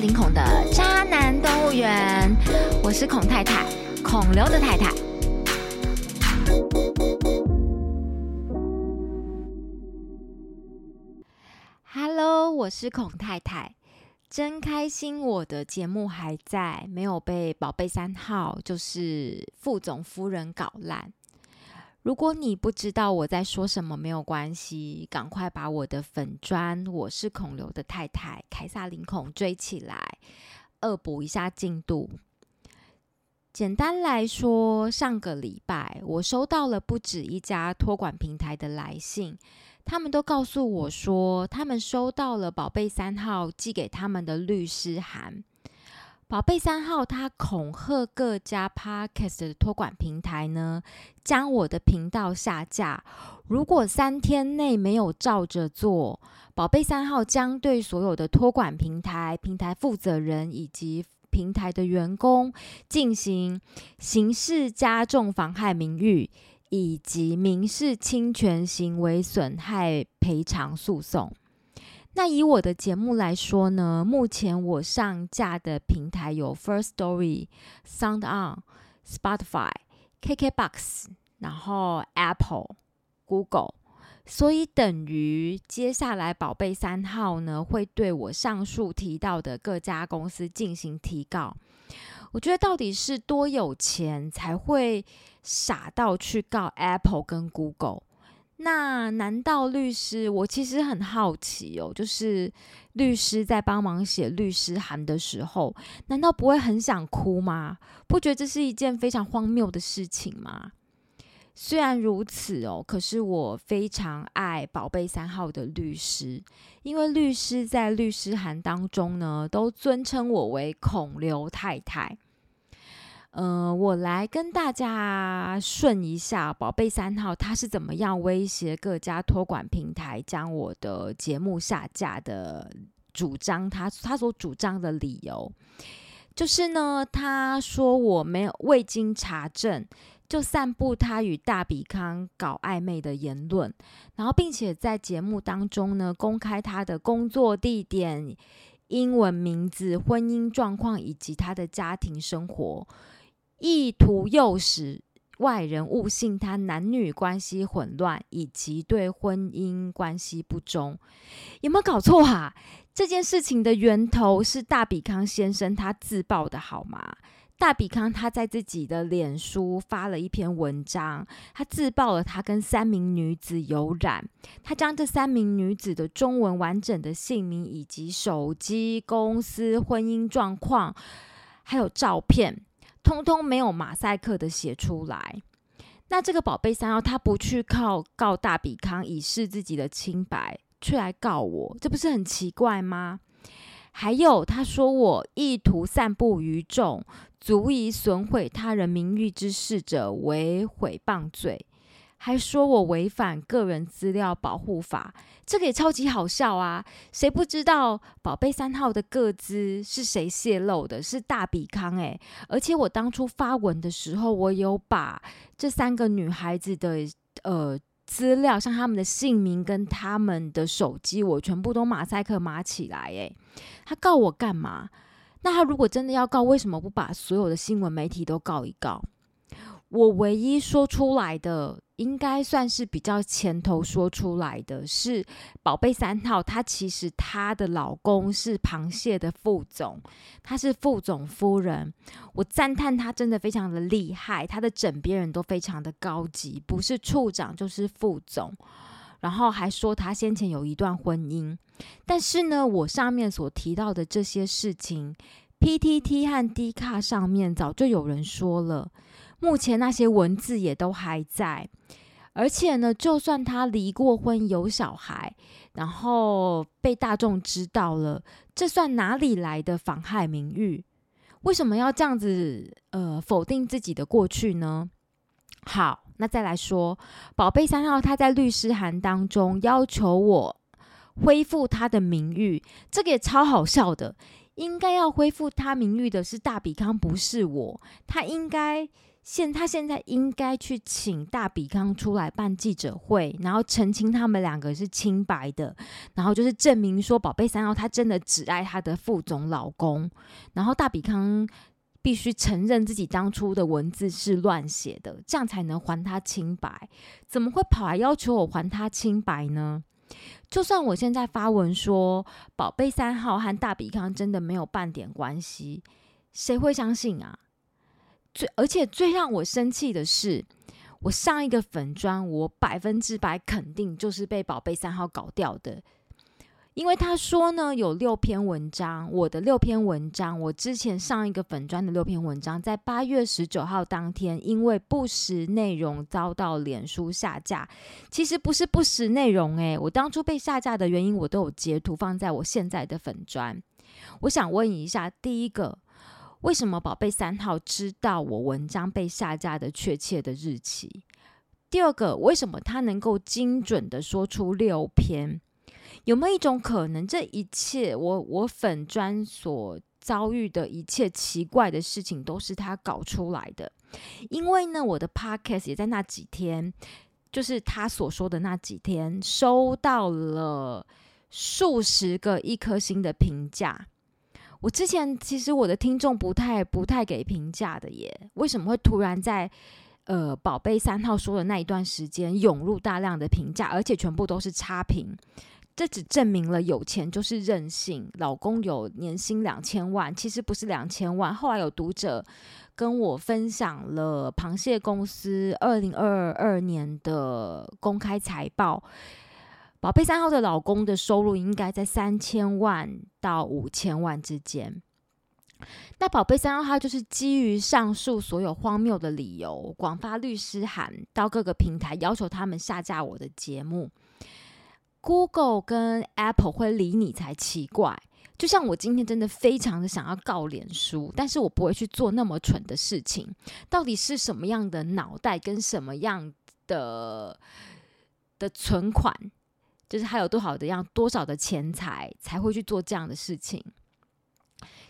林孔的渣男动物园，我是孔太太，孔刘的太太。Hello，我是孔太太，真开心，我的节目还在，没有被宝贝三号就是副总夫人搞烂。如果你不知道我在说什么，没有关系，赶快把我的粉砖，我是孔刘的太太凯撒林孔追起来，恶补一下进度。简单来说，上个礼拜我收到了不止一家托管平台的来信，他们都告诉我说，他们收到了宝贝三号寄给他们的律师函。宝贝三号，他恐吓各家 podcast 的托管平台呢，将我的频道下架。如果三天内没有照着做，宝贝三号将对所有的托管平台、平台负责人以及平台的员工进行刑事加重妨害名誉以及民事侵权行为损害赔偿诉讼。那以我的节目来说呢，目前我上架的平台有 First Story、Sound On、Spotify、KKBox，然后 Apple、Google，所以等于接下来宝贝三号呢会对我上述提到的各家公司进行提告。我觉得到底是多有钱才会傻到去告 Apple 跟 Google？那难道律师？我其实很好奇哦，就是律师在帮忙写律师函的时候，难道不会很想哭吗？不觉得这是一件非常荒谬的事情吗？虽然如此哦，可是我非常爱宝贝三号的律师，因为律师在律师函当中呢，都尊称我为孔刘太太。呃，我来跟大家顺一下，宝贝三号他是怎么样威胁各家托管平台将我的节目下架的主张。他他所主张的理由就是呢，他说我没有未经查证就散布他与大比康搞暧昧的言论，然后并且在节目当中呢公开他的工作地点、英文名字、婚姻状况以及他的家庭生活。意图诱使外人误信他男女关系混乱，以及对婚姻关系不忠，有没有搞错啊？这件事情的源头是大比康先生他自曝的好吗？大比康他在自己的脸书发了一篇文章，他自曝了他跟三名女子有染，他将这三名女子的中文完整的姓名以及手机、公司、婚姻状况，还有照片。通通没有马赛克的写出来，那这个宝贝三幺他不去靠告大比康以示自己的清白，却来告我，这不是很奇怪吗？还有他说我意图散布于众，足以损毁他人名誉之事者为毁谤罪。还说我违反个人资料保护法，这个也超级好笑啊！谁不知道宝贝三号的个资是谁泄露的？是大比康诶。而且我当初发文的时候，我有把这三个女孩子的呃资料，像他们的姓名跟他们的手机，我全部都马赛克码起来诶。他告我干嘛？那他如果真的要告，为什么不把所有的新闻媒体都告一告？我唯一说出来的。应该算是比较前头说出来的是宝贝三号，她其实她的老公是螃蟹的副总，她是副总夫人。我赞叹她真的非常的厉害，她的枕边人都非常的高级，不是处长就是副总。然后还说她先前有一段婚姻，但是呢，我上面所提到的这些事情，PTT 和 D 卡上面早就有人说了。目前那些文字也都还在，而且呢，就算他离过婚有小孩，然后被大众知道了，这算哪里来的妨害名誉？为什么要这样子呃否定自己的过去呢？好，那再来说，宝贝三号他在律师函当中要求我恢复他的名誉，这个也超好笑的。应该要恢复他名誉的是大比康，不是我。他应该。现他现在应该去请大比康出来办记者会，然后澄清他们两个是清白的，然后就是证明说宝贝三号他真的只爱他的副总老公，然后大比康必须承认自己当初的文字是乱写的，这样才能还他清白。怎么会跑来要求我还他清白呢？就算我现在发文说宝贝三号和大比康真的没有半点关系，谁会相信啊？最而且最让我生气的是，我上一个粉砖，我百分之百肯定就是被宝贝三号搞掉的，因为他说呢，有六篇文章，我的六篇文章，我之前上一个粉砖的六篇文章，在八月十九号当天，因为不实内容遭到脸书下架。其实不是不实内容，诶，我当初被下架的原因，我都有截图放在我现在的粉砖。我想问一下，第一个。为什么宝贝三号知道我文章被下架的确切的日期？第二个，为什么他能够精准的说出六篇？有没有一种可能，这一切我我粉砖所遭遇的一切奇怪的事情，都是他搞出来的？因为呢，我的 podcast 也在那几天，就是他所说的那几天，收到了数十个一颗星的评价。我之前其实我的听众不太不太给评价的耶，为什么会突然在呃宝贝三号说的那一段时间涌入大量的评价，而且全部都是差评？这只证明了有钱就是任性。老公有年薪两千万，其实不是两千万。后来有读者跟我分享了螃蟹公司二零二二年的公开财报。宝贝三号的老公的收入应该在三千万到五千万之间。那宝贝三号他就是基于上述所有荒谬的理由，广发律师函到各个平台，要求他们下架我的节目。Google 跟 Apple 会理你才奇怪。就像我今天真的非常的想要告脸书，但是我不会去做那么蠢的事情。到底是什么样的脑袋跟什么样的的存款？就是他有多少的样多少的钱财才会去做这样的事情？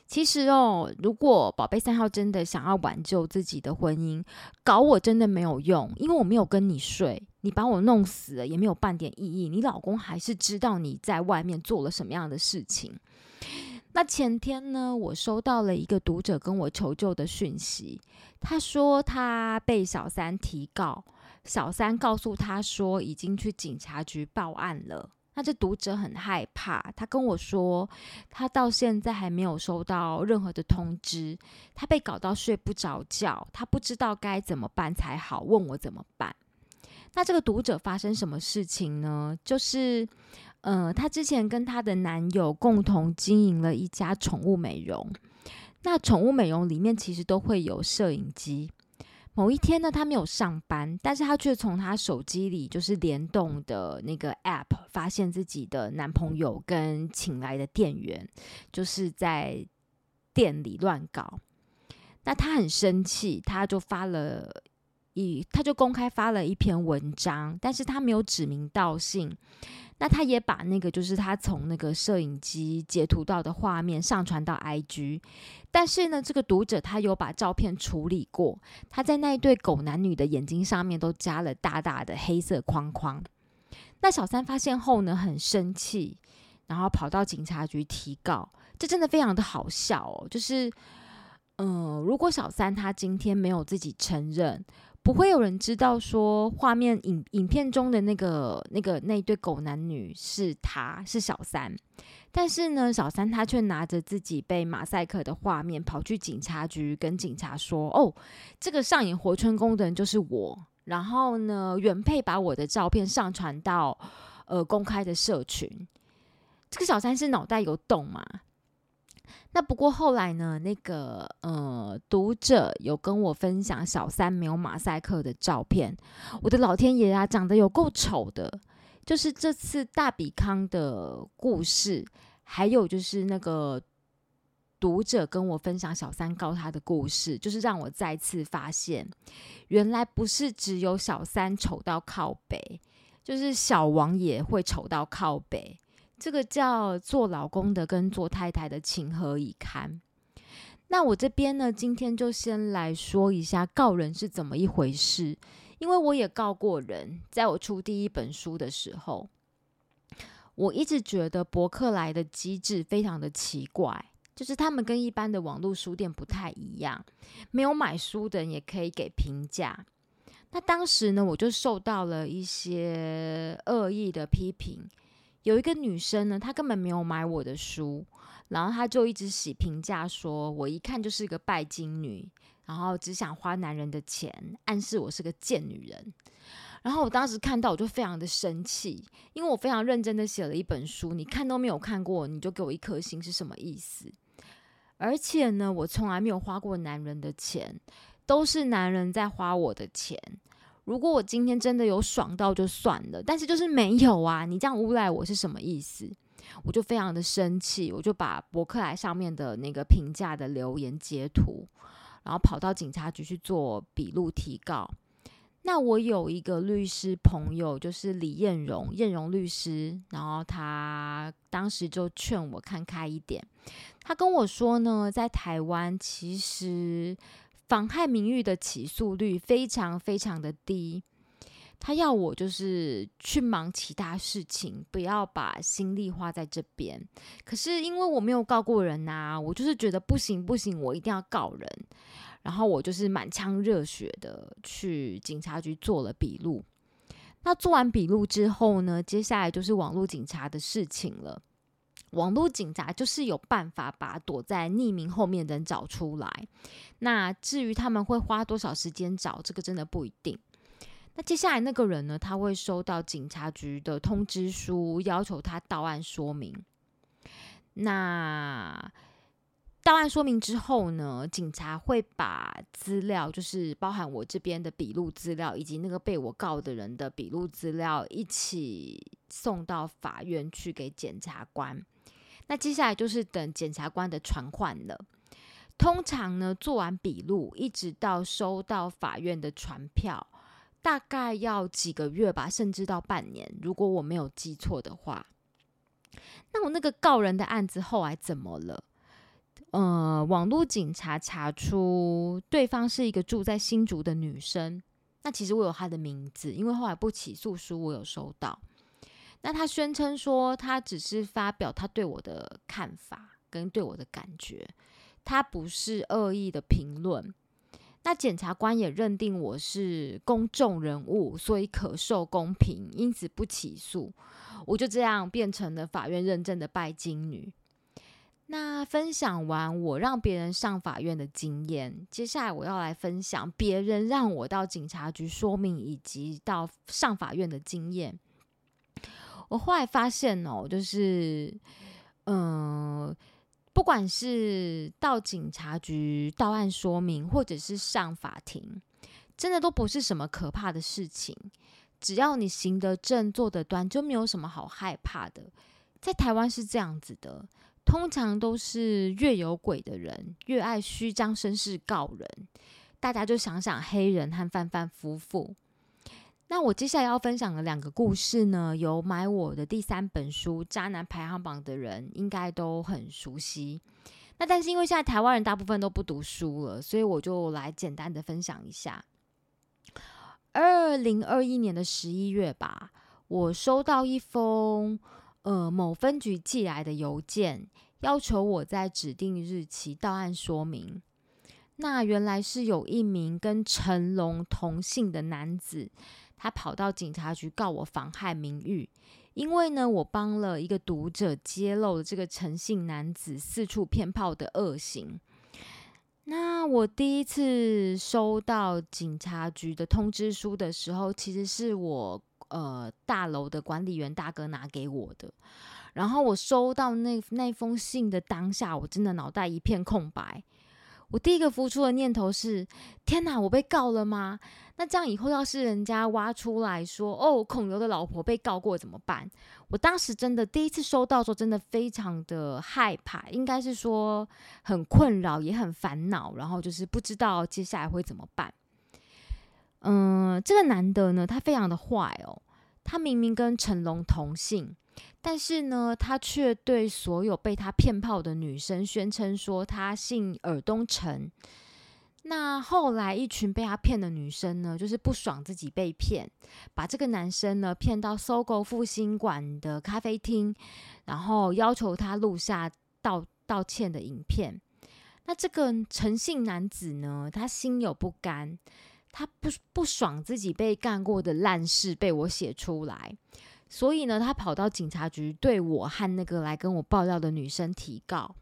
其实哦，如果宝贝三号真的想要挽救自己的婚姻，搞我真的没有用，因为我没有跟你睡，你把我弄死了也没有半点意义。你老公还是知道你在外面做了什么样的事情。那前天呢，我收到了一个读者跟我求救的讯息，他说他被小三提告。小三告诉他说，已经去警察局报案了。那这读者很害怕，他跟我说，他到现在还没有收到任何的通知，他被搞到睡不着觉，他不知道该怎么办才好，问我怎么办。那这个读者发生什么事情呢？就是，呃，她之前跟她的男友共同经营了一家宠物美容，那宠物美容里面其实都会有摄影机。某一天呢，她没有上班，但是她却从她手机里就是联动的那个 App，发现自己的男朋友跟请来的店员就是在店里乱搞。那她很生气，她就发了一，她就公开发了一篇文章，但是她没有指名道姓。那他也把那个就是他从那个摄影机截图到的画面上传到 IG，但是呢，这个读者他有把照片处理过，他在那一对狗男女的眼睛上面都加了大大的黑色框框。那小三发现后呢，很生气，然后跑到警察局提告。这真的非常的好笑哦，就是，嗯，如果小三他今天没有自己承认。不会有人知道说画面影影片中的那个那个那对狗男女是他是小三，但是呢，小三他却拿着自己被马赛克的画面跑去警察局跟警察说：“哦，这个上演活春宫的人就是我。”然后呢，原配把我的照片上传到呃公开的社群。这个小三是脑袋有洞吗？那不过后来呢？那个呃，读者有跟我分享小三没有马赛克的照片。我的老天爷啊，长得有够丑的！就是这次大比康的故事，还有就是那个读者跟我分享小三告他的故事，就是让我再次发现，原来不是只有小三丑到靠北，就是小王也会丑到靠北。这个叫做老公的跟做太太的情何以堪？那我这边呢，今天就先来说一下告人是怎么一回事，因为我也告过人，在我出第一本书的时候，我一直觉得博客来的机制非常的奇怪，就是他们跟一般的网络书店不太一样，没有买书的人也可以给评价。那当时呢，我就受到了一些恶意的批评。有一个女生呢，她根本没有买我的书，然后她就一直写评价，说我一看就是个拜金女，然后只想花男人的钱，暗示我是个贱女人。然后我当时看到，我就非常的生气，因为我非常认真的写了一本书，你看都没有看过，你就给我一颗星是什么意思？而且呢，我从来没有花过男人的钱，都是男人在花我的钱。如果我今天真的有爽到就算了，但是就是没有啊！你这样诬赖我是什么意思？我就非常的生气，我就把博客来上面的那个评价的留言截图，然后跑到警察局去做笔录提告。那我有一个律师朋友，就是李艳荣，艳荣律师，然后他当时就劝我看开一点。他跟我说呢，在台湾其实。妨害名誉的起诉率非常非常的低，他要我就是去忙其他事情，不要把心力花在这边。可是因为我没有告过人呐，我就是觉得不行不行，我一定要告人。然后我就是满腔热血的去警察局做了笔录。那做完笔录之后呢，接下来就是网络警察的事情了。网络警察就是有办法把躲在匿名后面的人找出来。那至于他们会花多少时间找，这个真的不一定。那接下来那个人呢，他会收到警察局的通知书，要求他到案说明。那到案说明之后呢，警察会把资料，就是包含我这边的笔录资料，以及那个被我告的人的笔录资料，一起送到法院去给检察官。那接下来就是等检察官的传唤了。通常呢，做完笔录，一直到收到法院的传票，大概要几个月吧，甚至到半年。如果我没有记错的话，那我那个告人的案子后来怎么了？呃，网络警察查出对方是一个住在新竹的女生。那其实我有她的名字，因为后来不起诉书我有收到。那他宣称说，他只是发表他对我的看法跟对我的感觉，他不是恶意的评论。那检察官也认定我是公众人物，所以可受公平，因此不起诉。我就这样变成了法院认证的拜金女。那分享完我让别人上法院的经验，接下来我要来分享别人让我到警察局说明以及到上法院的经验。我后来发现哦，就是，嗯，不管是到警察局到案说明，或者是上法庭，真的都不是什么可怕的事情。只要你行得正、坐得端，就没有什么好害怕的。在台湾是这样子的，通常都是越有鬼的人越爱虚张声势告人。大家就想想黑人和范范夫妇。那我接下来要分享的两个故事呢，有买我的第三本书《渣男排行榜》的人应该都很熟悉。那但是因为现在台湾人大部分都不读书了，所以我就来简单的分享一下。二零二一年的十一月吧，我收到一封呃某分局寄来的邮件，要求我在指定日期到案说明。那原来是有一名跟成龙同姓的男子。他跑到警察局告我妨害名誉，因为呢，我帮了一个读者揭露了这个诚信男子四处骗炮的恶行。那我第一次收到警察局的通知书的时候，其实是我呃大楼的管理员大哥拿给我的。然后我收到那那封信的当下，我真的脑袋一片空白。我第一个浮出的念头是：天哪，我被告了吗？那这样以后要是人家挖出来说，哦，孔刘的老婆被告过怎么办？我当时真的第一次收到时候，真的非常的害怕，应该是说很困扰，也很烦恼，然后就是不知道接下来会怎么办。嗯，这个男的呢，他非常的坏哦，他明明跟成龙同姓，但是呢，他却对所有被他骗炮的女生宣称说他姓尔东城。那后来一群被他骗的女生呢，就是不爽自己被骗，把这个男生呢骗到搜狗复兴馆的咖啡厅，然后要求他录下道道歉的影片。那这个诚信男子呢，他心有不甘，他不不爽自己被干过的烂事被我写出来。所以呢，他跑到警察局，对我和那个来跟我爆料的女生提告。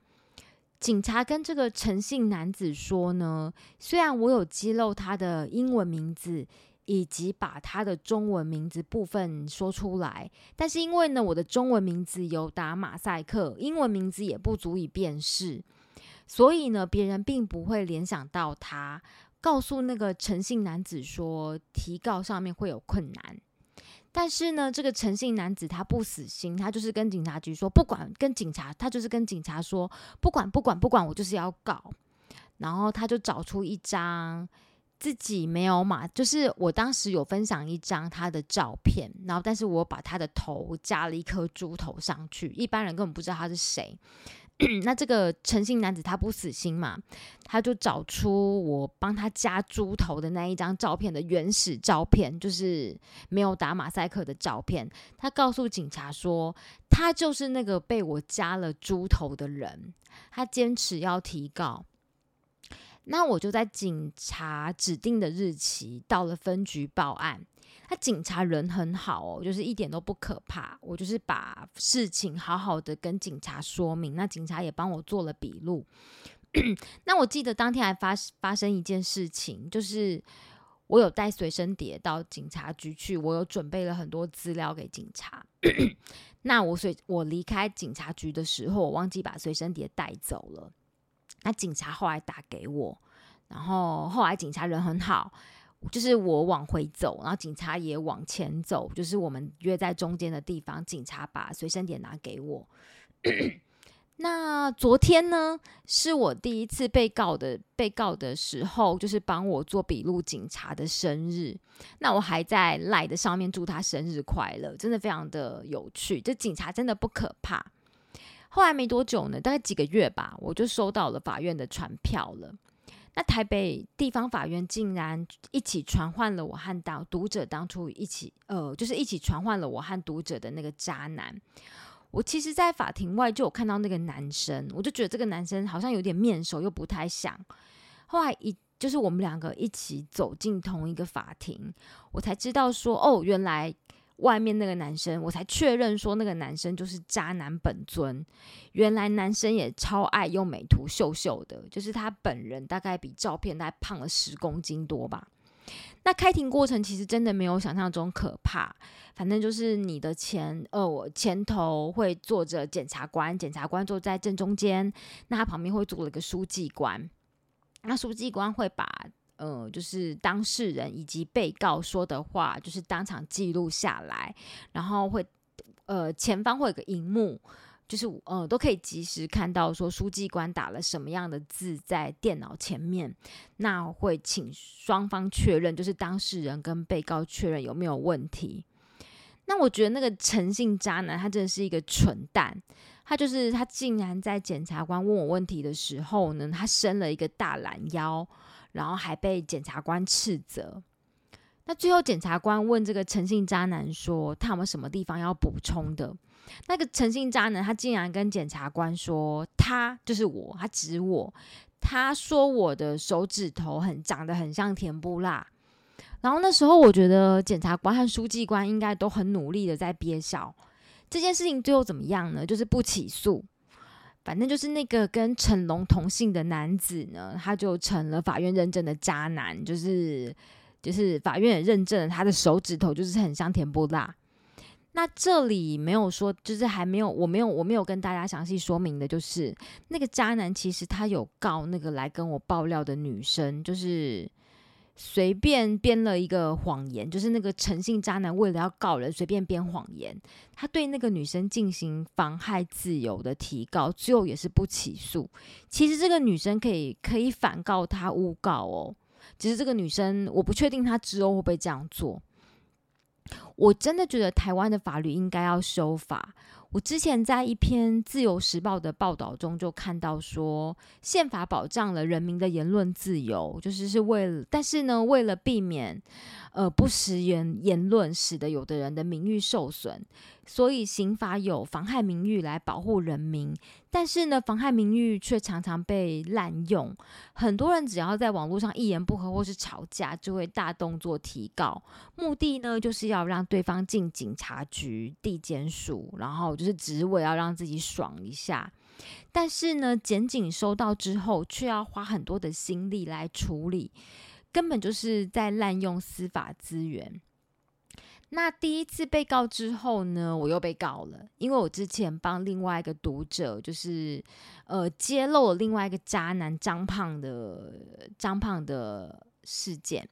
警察跟这个诚信男子说呢，虽然我有揭露他的英文名字，以及把他的中文名字部分说出来，但是因为呢，我的中文名字有打马赛克，英文名字也不足以辨识，所以呢，别人并不会联想到他。告诉那个诚信男子说，提告上面会有困难。但是呢，这个诚信男子他不死心，他就是跟警察局说，不管跟警察，他就是跟警察说，不管不管不管，我就是要告。然后他就找出一张自己没有码，就是我当时有分享一张他的照片，然后但是我把他的头加了一颗猪头上去，一般人根本不知道他是谁。那这个诚信男子他不死心嘛，他就找出我帮他加猪头的那一张照片的原始照片，就是没有打马赛克的照片。他告诉警察说，他就是那个被我加了猪头的人。他坚持要提告。那我就在警察指定的日期到了分局报案。他警察人很好哦，就是一点都不可怕。我就是把事情好好的跟警察说明，那警察也帮我做了笔录。那我记得当天还发发生一件事情，就是我有带随身碟到警察局去，我有准备了很多资料给警察。那我随我离开警察局的时候，我忘记把随身碟带走了。那警察后来打给我，然后后来警察人很好。就是我往回走，然后警察也往前走，就是我们约在中间的地方。警察把随身点拿给我。那昨天呢，是我第一次被告的被告的时候，就是帮我做笔录。警察的生日，那我还在赖的上面祝他生日快乐，真的非常的有趣。这警察真的不可怕。后来没多久呢，大概几个月吧，我就收到了法院的传票了。那台北地方法院竟然一起传唤了我和当读者当初一起，呃，就是一起传唤了我和读者的那个渣男。我其实，在法庭外就有看到那个男生，我就觉得这个男生好像有点面熟，又不太像。后来一就是我们两个一起走进同一个法庭，我才知道说，哦，原来。外面那个男生，我才确认说那个男生就是渣男本尊。原来男生也超爱用美图秀秀的，就是他本人大概比照片大概胖了十公斤多吧。那开庭过程其实真的没有想象中可怕，反正就是你的前呃，我前头会坐着检察官，检察官坐在正中间，那他旁边会坐了一个书记官，那书记官会把。呃，就是当事人以及被告说的话，就是当场记录下来，然后会呃前方会有个荧幕，就是呃都可以及时看到说书记官打了什么样的字在电脑前面，那会请双方确认，就是当事人跟被告确认有没有问题。那我觉得那个诚信渣男他真的是一个蠢蛋，他就是他竟然在检察官问我问题的时候呢，他伸了一个大懒腰。然后还被检察官斥责。那最后检察官问这个诚信渣男说：“他有没有什么地方要补充的？”那个诚信渣男他竟然跟检察官说：“他就是我，他指我，他说我的手指头很长得很像甜不辣。”然后那时候我觉得检察官和书记官应该都很努力的在憋笑。这件事情最后怎么样呢？就是不起诉。反正就是那个跟成龙同姓的男子呢，他就成了法院认证的渣男，就是就是法院也认证了他的手指头就是很像甜不辣。那这里没有说，就是还没有，我没有我没有跟大家详细说明的，就是那个渣男其实他有告那个来跟我爆料的女生，就是。随便编了一个谎言，就是那个诚信渣男为了要告人，随便编谎言。他对那个女生进行妨害自由的提告，最后也是不起诉。其实这个女生可以可以反告他诬告哦，只是这个女生我不确定她之后会不会这样做。我真的觉得台湾的法律应该要修法。我之前在一篇《自由时报》的报道中就看到说，宪法保障了人民的言论自由，就是是为了，但是呢，为了避免呃不实言言论使得有的人的名誉受损，所以刑法有妨害名誉来保护人民。但是呢，妨害名誉却常常被滥用。很多人只要在网络上一言不合或是吵架，就会大动作提告，目的呢就是要让对方进警察局、地检署，然后就是只为要让自己爽一下。但是呢，检警收到之后，却要花很多的心力来处理，根本就是在滥用司法资源。那第一次被告之后呢，我又被告了，因为我之前帮另外一个读者，就是呃揭露了另外一个渣男张胖的张胖的事件。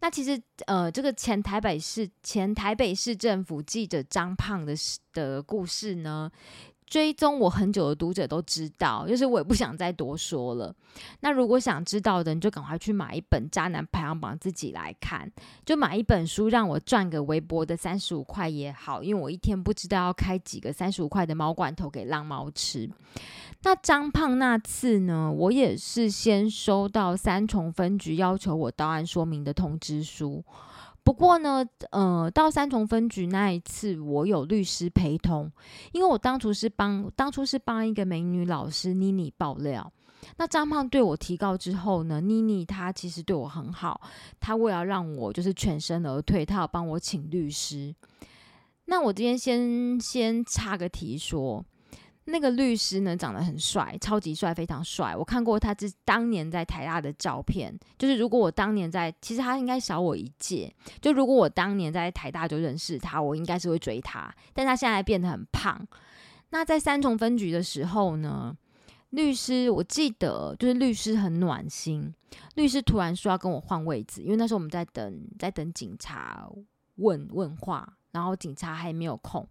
那其实呃这个前台北市前台北市政府记者张胖的的故事呢。追踪我很久的读者都知道，就是我也不想再多说了。那如果想知道的，你就赶快去买一本《渣男排行榜》自己来看，就买一本书让我赚个微薄的三十五块也好，因为我一天不知道要开几个三十五块的猫罐头给浪猫吃。那张胖那次呢，我也是先收到三重分局要求我到案说明的通知书。不过呢，呃，到三重分局那一次，我有律师陪同，因为我当初是帮当初是帮一个美女老师妮妮爆料。那张胖对我提告之后呢，妮妮她其实对我很好，她为了让我就是全身而退，她要帮我请律师。那我今天先先插个题说。那个律师呢，长得很帅，超级帅，非常帅。我看过他之当年在台大的照片，就是如果我当年在，其实他应该小我一届。就如果我当年在台大就认识他，我应该是会追他。但他现在变得很胖。那在三重分局的时候呢，律师我记得就是律师很暖心，律师突然说要跟我换位置，因为那时候我们在等，在等警察问问话。然后警察还没有空，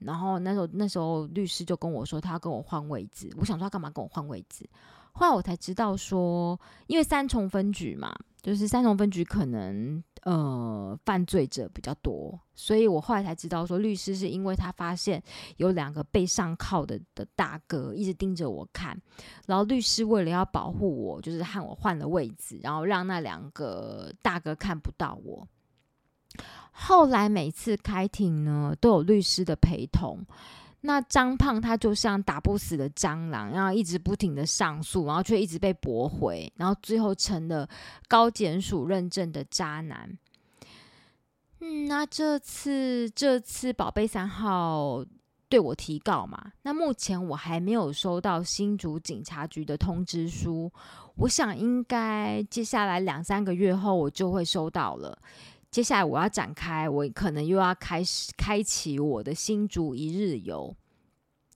然后那时候那时候律师就跟我说他要跟我换位置，我想说干嘛跟我换位置？后来我才知道说，因为三重分局嘛，就是三重分局可能呃犯罪者比较多，所以我后来才知道说律师是因为他发现有两个被上铐的的大哥一直盯着我看，然后律师为了要保护我，就是和我换了位置，然后让那两个大哥看不到我。后来每次开庭呢，都有律师的陪同。那张胖他就像打不死的蟑螂，然后一直不停的上诉，然后却一直被驳回，然后最后成了高检署认证的渣男。嗯，那这次这次宝贝三号对我提告嘛？那目前我还没有收到新竹警察局的通知书，我想应该接下来两三个月后我就会收到了。接下来我要展开，我可能又要开始开启我的新竹一日游。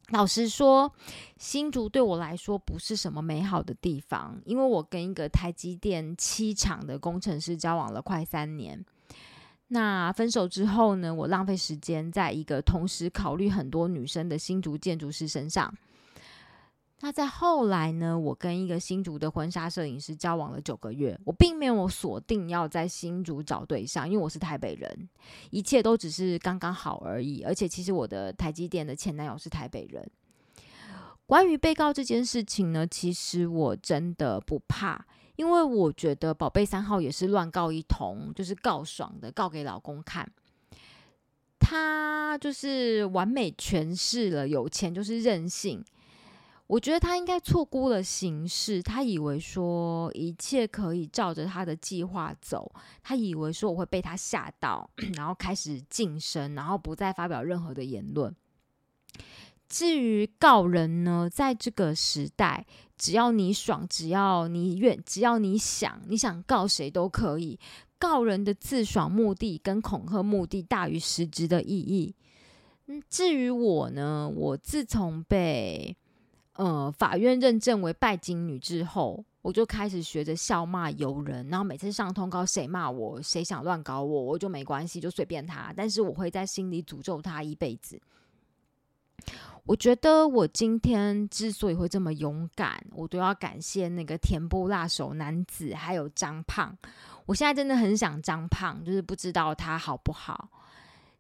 老实说，新竹对我来说不是什么美好的地方，因为我跟一个台积电七厂的工程师交往了快三年。那分手之后呢，我浪费时间在一个同时考虑很多女生的新竹建筑师身上。那在后来呢？我跟一个新竹的婚纱摄影师交往了九个月，我并没有锁定要在新竹找对象，因为我是台北人，一切都只是刚刚好而已。而且其实我的台积电的前男友是台北人。关于被告这件事情呢，其实我真的不怕，因为我觉得宝贝三号也是乱告一通，就是告爽的，告给老公看。他就是完美诠释了有钱就是任性。我觉得他应该错估了形势，他以为说一切可以照着他的计划走，他以为说我会被他吓到，然后开始晋升，然后不再发表任何的言论。至于告人呢，在这个时代，只要你爽，只要你愿，只要你想，你想告谁都可以。告人的自爽目的跟恐吓目的大于实质的意义。嗯，至于我呢，我自从被呃，法院认证为拜金女之后，我就开始学着笑骂游人，然后每次上通告，谁骂我，谁想乱搞我，我就没关系，就随便他。但是我会在心里诅咒他一辈子。我觉得我今天之所以会这么勇敢，我都要感谢那个甜不辣手男子，还有张胖。我现在真的很想张胖，就是不知道他好不好。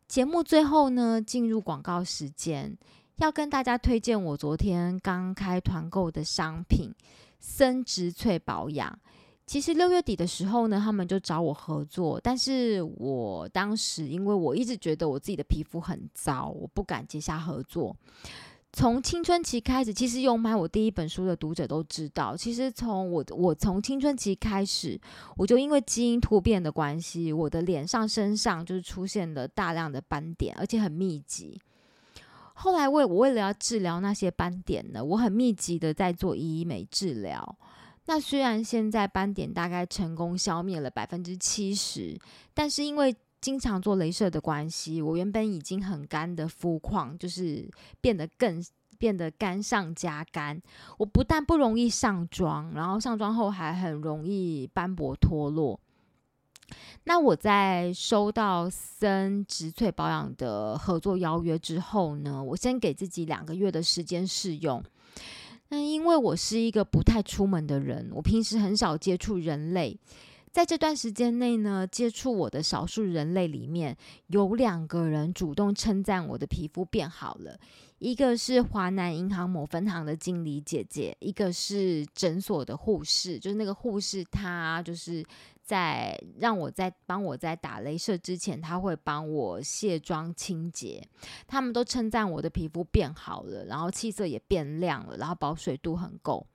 节目最后呢，进入广告时间，要跟大家推荐我昨天刚开团购的商品——森植萃保养。其实六月底的时候呢，他们就找我合作，但是我当时因为我一直觉得我自己的皮肤很糟，我不敢接下合作。从青春期开始，其实有买我第一本书的读者都知道，其实从我我从青春期开始，我就因为基因突变的关系，我的脸上身上就是出现了大量的斑点，而且很密集。后来为我为了要治疗那些斑点呢，我很密集的在做医美治疗。那虽然现在斑点大概成功消灭了百分之七十，但是因为经常做镭射的关系，我原本已经很干的肤况，就是变得更变得干上加干。我不但不容易上妆，然后上妆后还很容易斑驳脱落。那我在收到森植萃保养的合作邀约之后呢，我先给自己两个月的时间试用。那因为我是一个不太出门的人，我平时很少接触人类。在这段时间内呢，接触我的少数人类里面，有两个人主动称赞我的皮肤变好了。一个是华南银行某分行的经理姐姐，一个是诊所的护士，就是那个护士，她就是。在让我在帮我在打镭射之前，他会帮我卸妆清洁。他们都称赞我的皮肤变好了，然后气色也变亮了，然后保水度很够。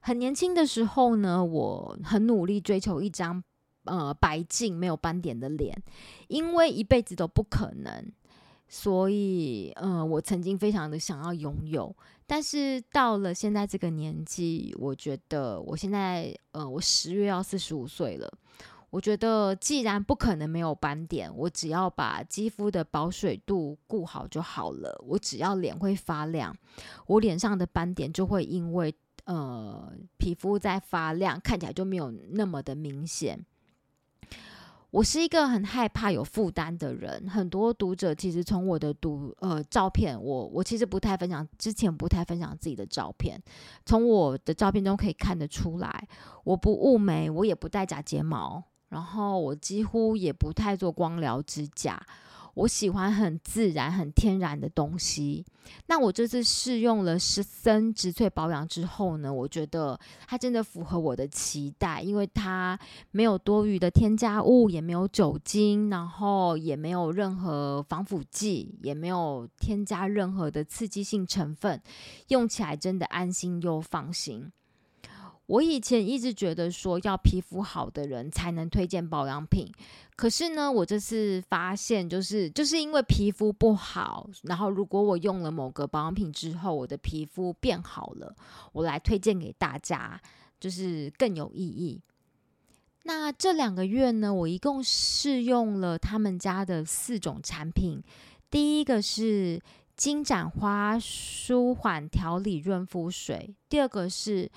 很年轻的时候呢，我很努力追求一张呃白净没有斑点的脸，因为一辈子都不可能。所以，嗯，我曾经非常的想要拥有，但是到了现在这个年纪，我觉得我现在，呃，我十月要四十五岁了。我觉得既然不可能没有斑点，我只要把肌肤的保水度顾好就好了。我只要脸会发亮，我脸上的斑点就会因为呃皮肤在发亮，看起来就没有那么的明显。我是一个很害怕有负担的人，很多读者其实从我的读呃照片，我我其实不太分享，之前不太分享自己的照片，从我的照片中可以看得出来，我不雾眉，我也不戴假睫毛，然后我几乎也不太做光疗指甲。我喜欢很自然、很天然的东西。那我这次试用了十森植萃保养之后呢，我觉得它真的符合我的期待，因为它没有多余的添加物，也没有酒精，然后也没有任何防腐剂，也没有添加任何的刺激性成分，用起来真的安心又放心。我以前一直觉得说要皮肤好的人才能推荐保养品，可是呢，我这次发现就是就是因为皮肤不好，然后如果我用了某个保养品之后，我的皮肤变好了，我来推荐给大家，就是更有意义。那这两个月呢，我一共试用了他们家的四种产品，第一个是金盏花舒缓调理润肤水，第二个是。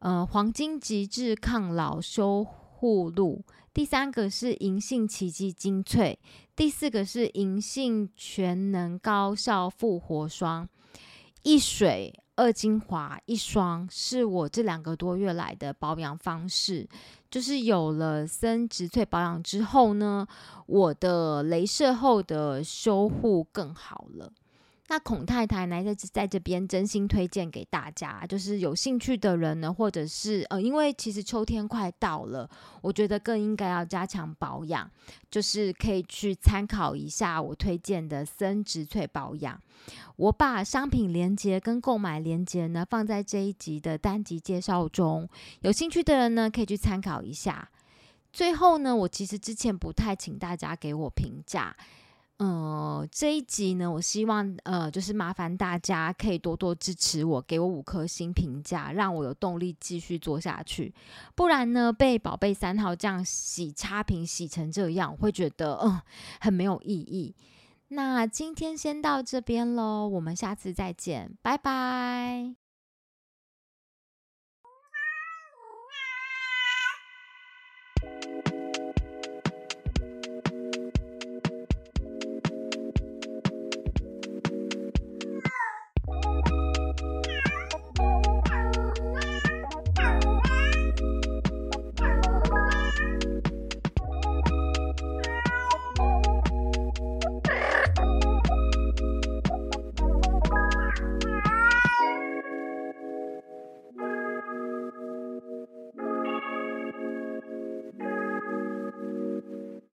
呃，黄金极致抗老修护露，第三个是银杏奇迹精粹，第四个是银杏全能高效复活霜，一水二精华一霜，是我这两个多月来的保养方式。就是有了森植萃保养之后呢，我的镭射后的修护更好了。那孔太太呢，在在这边真心推荐给大家，就是有兴趣的人呢，或者是呃，因为其实秋天快到了，我觉得更应该要加强保养，就是可以去参考一下我推荐的森植萃保养。我把商品链接跟购买链接呢放在这一集的单集介绍中，有兴趣的人呢可以去参考一下。最后呢，我其实之前不太请大家给我评价。呃，这一集呢，我希望呃，就是麻烦大家可以多多支持我，给我五颗星评价，让我有动力继续做下去。不然呢，被宝贝三号这样洗差评洗成这样，我会觉得嗯很没有意义。那今天先到这边喽，我们下次再见，拜拜。